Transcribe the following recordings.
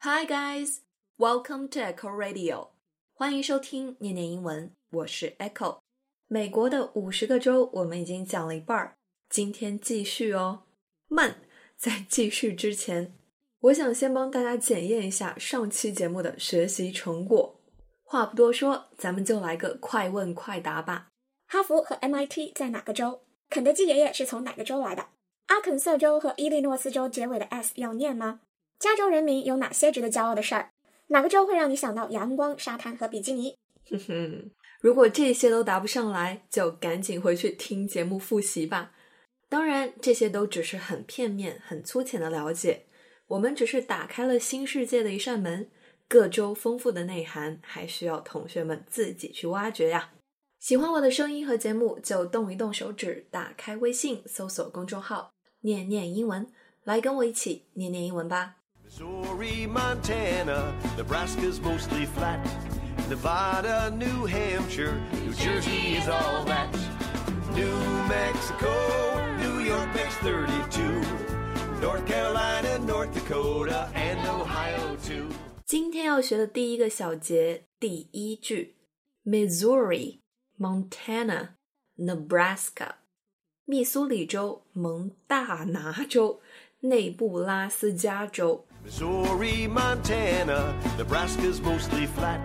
Hi guys, welcome to Echo Radio，欢迎收听念念英文，我是 Echo。美国的五十个州我们已经讲了一半儿，今天继续哦。慢，在继续之前，我想先帮大家检验一下上期节目的学习成果。话不多说，咱们就来个快问快答吧。哈佛和 MIT 在哪个州？肯德基爷爷是从哪个州来的？阿肯色州和伊利诺斯州结尾的 s 要念吗？加州人民有哪些值得骄傲的事儿？哪个州会让你想到阳光、沙滩和比基尼？哼哼，如果这些都答不上来，就赶紧回去听节目复习吧。当然，这些都只是很片面、很粗浅的了解。我们只是打开了新世界的一扇门，各州丰富的内涵还需要同学们自己去挖掘呀。喜欢我的声音和节目，就动一动手指，打开微信，搜索公众号“念念英文”，来跟我一起念念英文吧。Missouri, Montana, Nebraska's mostly flat. Nevada, New Hampshire, New Jersey is all that. New Mexico, New York makes 32. North Carolina, North Dakota, and Ohio too. 今天要学的第一个小节，第一句：Missouri、Montana、Nebraska，密苏里州、蒙大拿州、内布拉斯加州。 Missouri, Montana, Nebraska's mostly flat.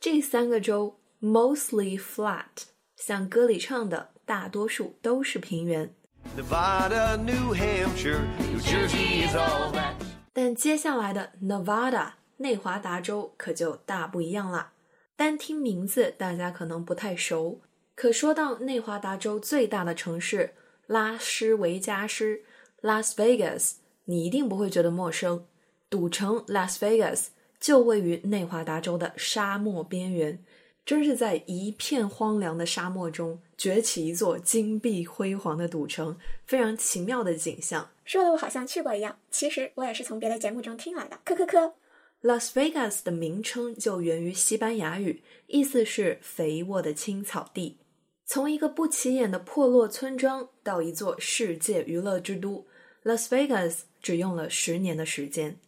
这三个州 mostly flat，像歌里唱的，大多数都是平原。Nevada, New Hampshire, New Jersey is all that. 但接下来的 Nevada 内华达州可就大不一样啦。单听名字，大家可能不太熟，可说到内华达州最大的城市拉斯维加斯 （Las Vegas），你一定不会觉得陌生。赌城 Las Vegas 就位于内华达州的沙漠边缘，真是在一片荒凉的沙漠中崛起一座金碧辉煌的赌城，非常奇妙的景象。说的我好像去过一样，其实我也是从别的节目中听来的。科科科，Las Vegas 的名称就源于西班牙语，意思是肥沃的青草地。从一个不起眼的破落村庄到一座世界娱乐之都，Las Vegas 只用了十年的时间。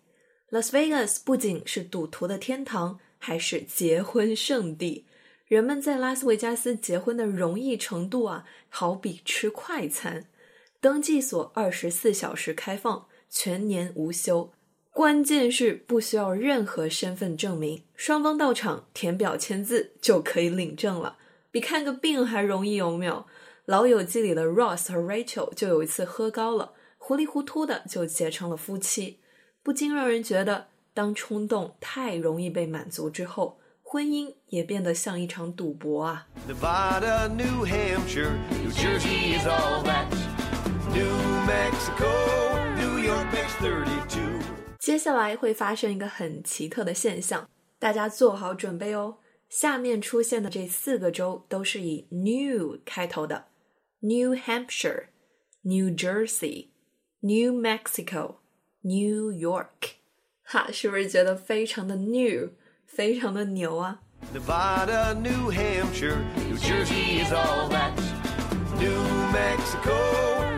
Las Vegas 不仅是赌徒的天堂，还是结婚圣地。人们在拉斯维加斯结婚的容易程度啊，好比吃快餐。登记所二十四小时开放，全年无休。关键是不需要任何身份证明，双方到场填表签字就可以领证了，比看个病还容易，有没有？老友记里的 Ross 和 Rachel 就有一次喝高了，糊里糊涂的就结成了夫妻，不禁让人觉得，当冲动太容易被满足之后，婚姻也变得像一场赌博啊！Nevada, New Hampshire, New Jersey is all that. New Mexico, New York makes 32. 接下来会发生一个很奇特的现象，大家做好准备哦。下面出现的这四个州都是以 New 开头的：New Hampshire、New Jersey、New Mexico、New York。哈，是不是觉得非常的 new，非常的牛啊？Nevada, New Hampshire, New Jersey is all that. New Mexico,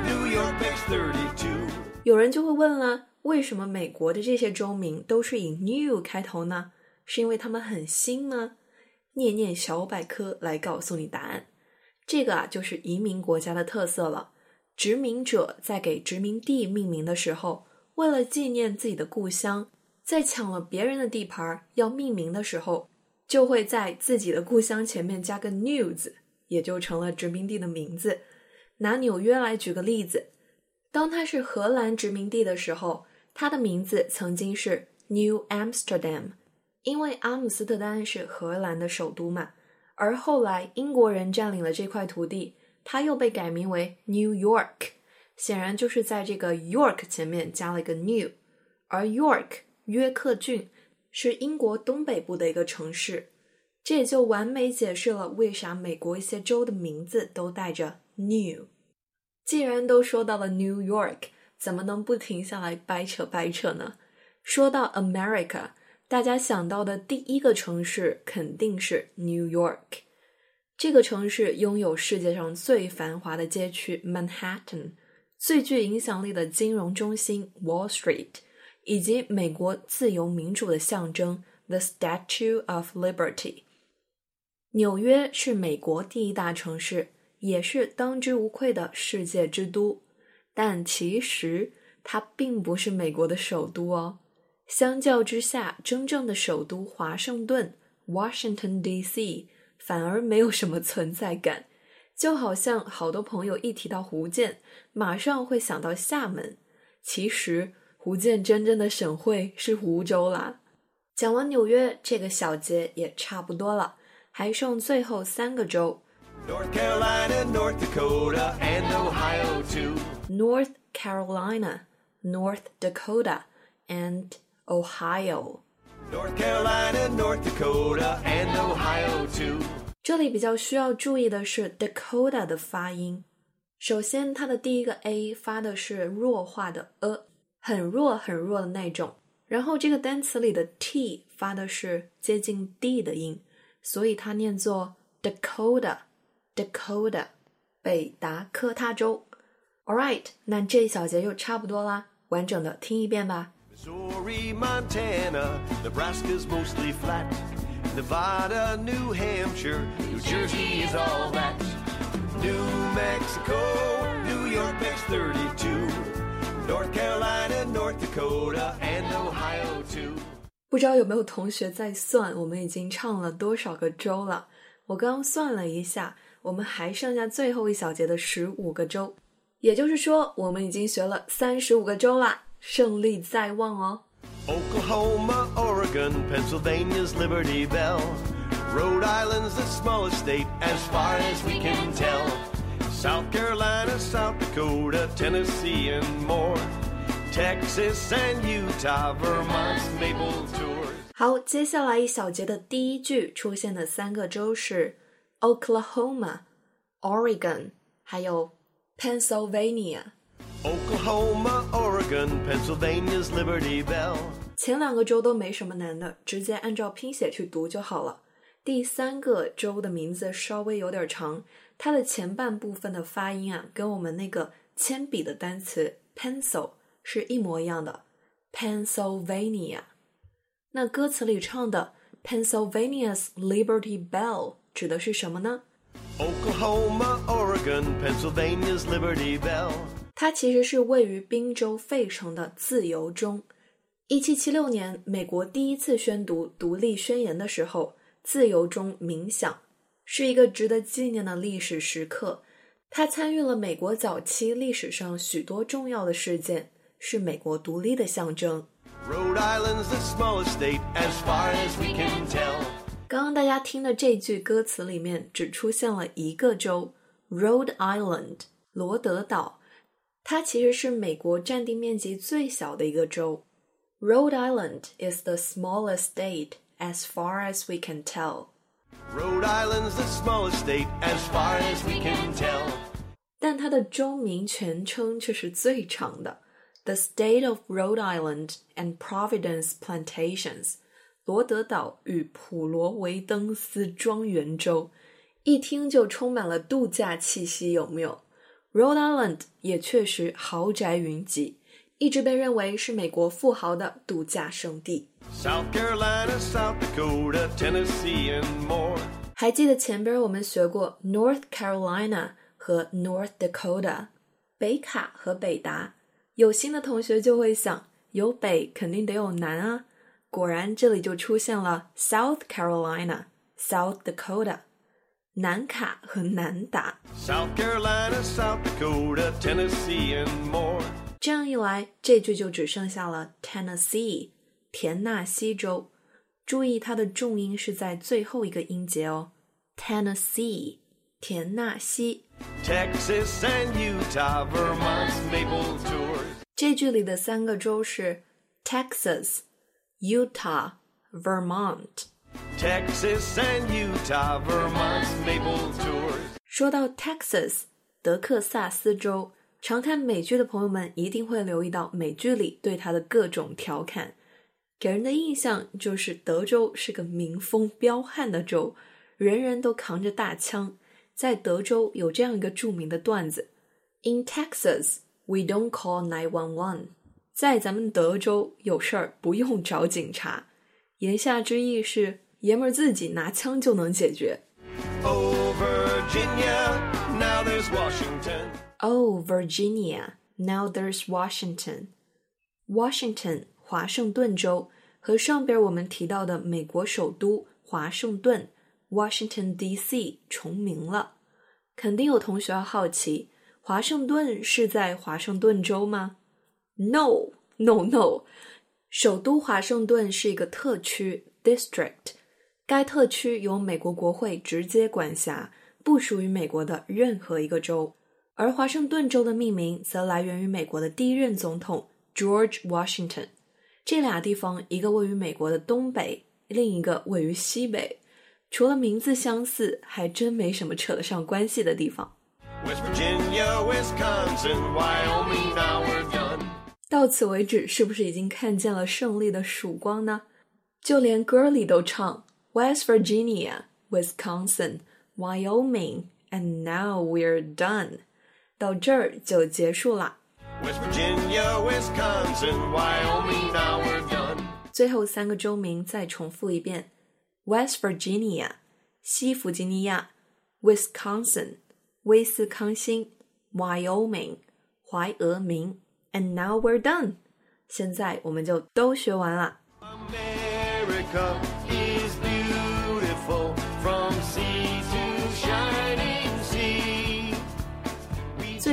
New York makes 32. 有人就会问了，为什么美国的这些州名都是以 New 开头呢？是因为他们很新吗？念念小百科来告诉你答案。这个啊，就是移民国家的特色了。殖民者在给殖民地命名的时候，为了纪念自己的故乡，在抢了别人的地盘要命名的时候，就会在自己的故乡前面加个 New 字，也就成了殖民地的名字。拿纽约来举个例子，当它是荷兰殖民地的时候，它的名字曾经是 New Amsterdam，因为阿姆斯特丹是荷兰的首都嘛。而后来英国人占领了这块土地，它又被改名为 New York，显然就是在这个 York 前面加了一个 New。而 York 约克郡是英国东北部的一个城市，这也就完美解释了为啥美国一些州的名字都带着 New。既然都说到了 New York，怎么能不停下来掰扯掰扯呢？说到 America，大家想到的第一个城市肯定是 New York。这个城市拥有世界上最繁华的街区 Manhattan，最具影响力的金融中心 Wall Street，以及美国自由民主的象征 ——The Statue of Liberty。纽约是美国第一大城市，也是当之无愧的世界之都。但其实它并不是美国的首都哦。相较之下，真正的首都华盛顿 （Washington D.C.） 反而没有什么存在感。就好像好多朋友一提到福建，马上会想到厦门。其实福建真正的省会是湖州啦。讲完纽约这个小节也差不多了。还剩最后三个州，North Carolina, North Dakota, and Ohio too. North Carolina, North Dakota, and Ohio. North Carolina, North Dakota, and Ohio too. 这里比较需要注意的是 Dakota 的发音。首先，它的第一个 a 发的是弱化的 a，很弱很弱的那种。然后这个单词里的 t 发的是接近 d 的音。所以它念作 Dakota，Dakota，北达科他州。All right，那这一小节就差不多啦，完整的听一遍吧。Missouri, Montana, Nebraska's mostly flat. Nevada, New Hampshire, New Jersey is all that. New Mexico, New York makes 32. North Carolina, North Dakota, and Ohio too. 不知道有没有同学在算，我们已经唱了多少个州了？我刚刚算了一下，我们还剩下最后一小节的十五个州，也就是说，我们已经学了三十五个州啦，胜利在望哦。Oklahoma, Oregon, Pennsylvania's Liberty Bell, Rhode Island's the smallest state as far as we can tell, South Carolina, South Dakota, Tennessee, and more. Texas and Utah, Vermont's Maple Tour. 好，接下来一小节的第一句出现的三个州是 Oklahoma、Oregon，还有 Pennsylvania。 Oklahoma, Oregon, Pennsylvania's Liberty Bell. 前两个州都没什么难的，直接按照拼写去读就好了。第三个州的名字稍微有点长，它的前半部分的发音啊，跟我们那个铅笔的单词 pencil。是一模一样的，Pennsylvania。那歌词里唱的 Pennsylvania's Liberty Bell 指的是什么呢？Oklahoma, Oregon, Pennsylvania's Liberty Bell。它其实是位于宾州费城的自由钟。一七七六年，美国第一次宣读独立宣言的时候，自由中冥想，是一个值得纪念的历史时刻。它参与了美国早期历史上许多重要的事件。是美国独立的象征。刚刚大家听的这句歌词里面只出现了一个州，Rhode Island，罗德岛。它其实是美国占地面积最小的一个州。Rhode Island is the smallest state as far as we can tell. Rhode Island's the smallest state as far as we can tell. 但它的州名全称却是最长的。The State of Rhode Island and Providence Plantations，罗德岛与普罗维登斯庄园州，一听就充满了度假气息，有没有 ？Rhode Island 也确实豪宅云集，一直被认为是美国富豪的度假胜地。South Carolina, South Dakota, Tennessee and more。还记得前边我们学过 North Carolina 和 North Dakota，北卡和北达。有心的同学就会想，有北肯定得有南啊！果然，这里就出现了 South Carolina、South Dakota、南卡和南达。South Carolina, South Dakota, Tennessee and more。这样一来，这句就只剩下了 Tennessee、田纳西州。注意它的重音是在最后一个音节哦，Tennessee、田纳西。Texas and Utah, Vermont's Maple Tour。这句里的三个州是 Texas、Utah、Vermont。 Texas and Utah, Vermont's Maple Tour。说到 Texas，德克萨斯州，常看美剧的朋友们一定会留意到美剧里对它的各种调侃，给人的印象就是德州是个民风彪悍的州，人人都扛着大枪。在德州有这样一个著名的段子：In Texas, we don't call nine one one。在咱们德州有事儿不用找警察，言下之意是爷们儿自己拿枪就能解决。Oh, Virginia, now there's Washington. Oh, Virginia, now there's Washington. Washington，华盛顿州和上边我们提到的美国首都华盛顿 （Washington D.C.） 重名了。肯定有同学要好奇，华盛顿是在华盛顿州吗？No, no, no。首都华盛顿是一个特区 （district），该特区由美国国会直接管辖，不属于美国的任何一个州。而华盛顿州的命名则来源于美国的第一任总统 George Washington。这俩地方，一个位于美国的东北，另一个位于西北。除了名字相似，还真没什么扯得上关系的地方。West Virginia, Wisconsin, Wyoming, now we're done. 到此为止，是不是已经看见了胜利的曙光呢？就连歌里都唱 West Virginia, Wisconsin, Wyoming, and now we're done。到这儿就结束啦。 West Virginia, Wisconsin, Wyoming, now we're done. 最后三个州名再重复一遍：West Virginia，西弗吉尼亚；Wisconsin，威斯康星；Wyoming，怀俄明。And now we're done。现在我们就都学完了。 America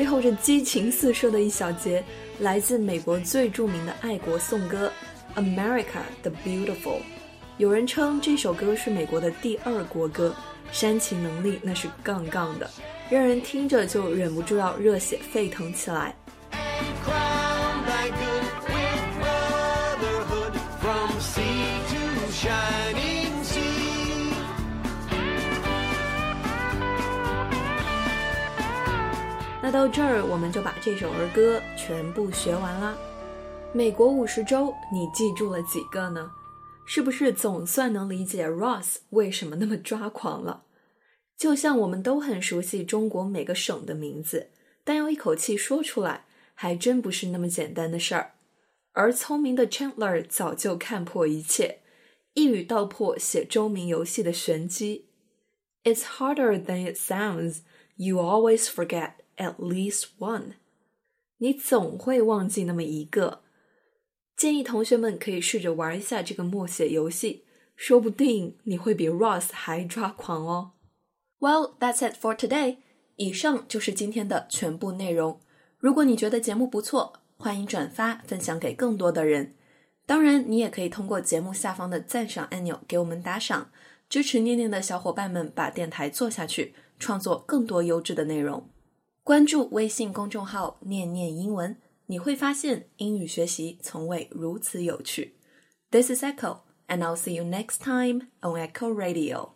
最后这激情四射的一小节，来自美国最著名的爱国颂歌《America the Beautiful》。有人称这首歌是美国的第二国歌，煽情能力那是杠杠的，让人听着就忍不住要热血沸腾起来。那到这儿，我们就把这首儿歌全部学完啦。美国五十州，你记住了几个呢？是不是总算能理解 Ross 为什么那么抓狂了？就像我们都很熟悉中国每个省的名字，但要一口气说出来，还真不是那么简单的事儿。而聪明的 Chandler 早就看破一切，一语道破写州名游戏的玄机。It's harder than it sounds. You always forget at least one. 你总会忘记那么一个。建议同学们可以试着玩一下这个默写游戏，说不定你会比 Ross 还抓狂哦。Well, that's it for today. 以上就是今天的全部内容。如果你觉得节目不错，欢迎转发分享给更多的人。当然，你也可以通过节目下方的赞赏按钮给我们打赏，支持念念的小伙伴们把电台做下去，创作更多优质的内容。关注微信公众号“念念英文”，你会发现英语学习从未如此有趣。This is Echo, and I'll see you next time on Echo Radio.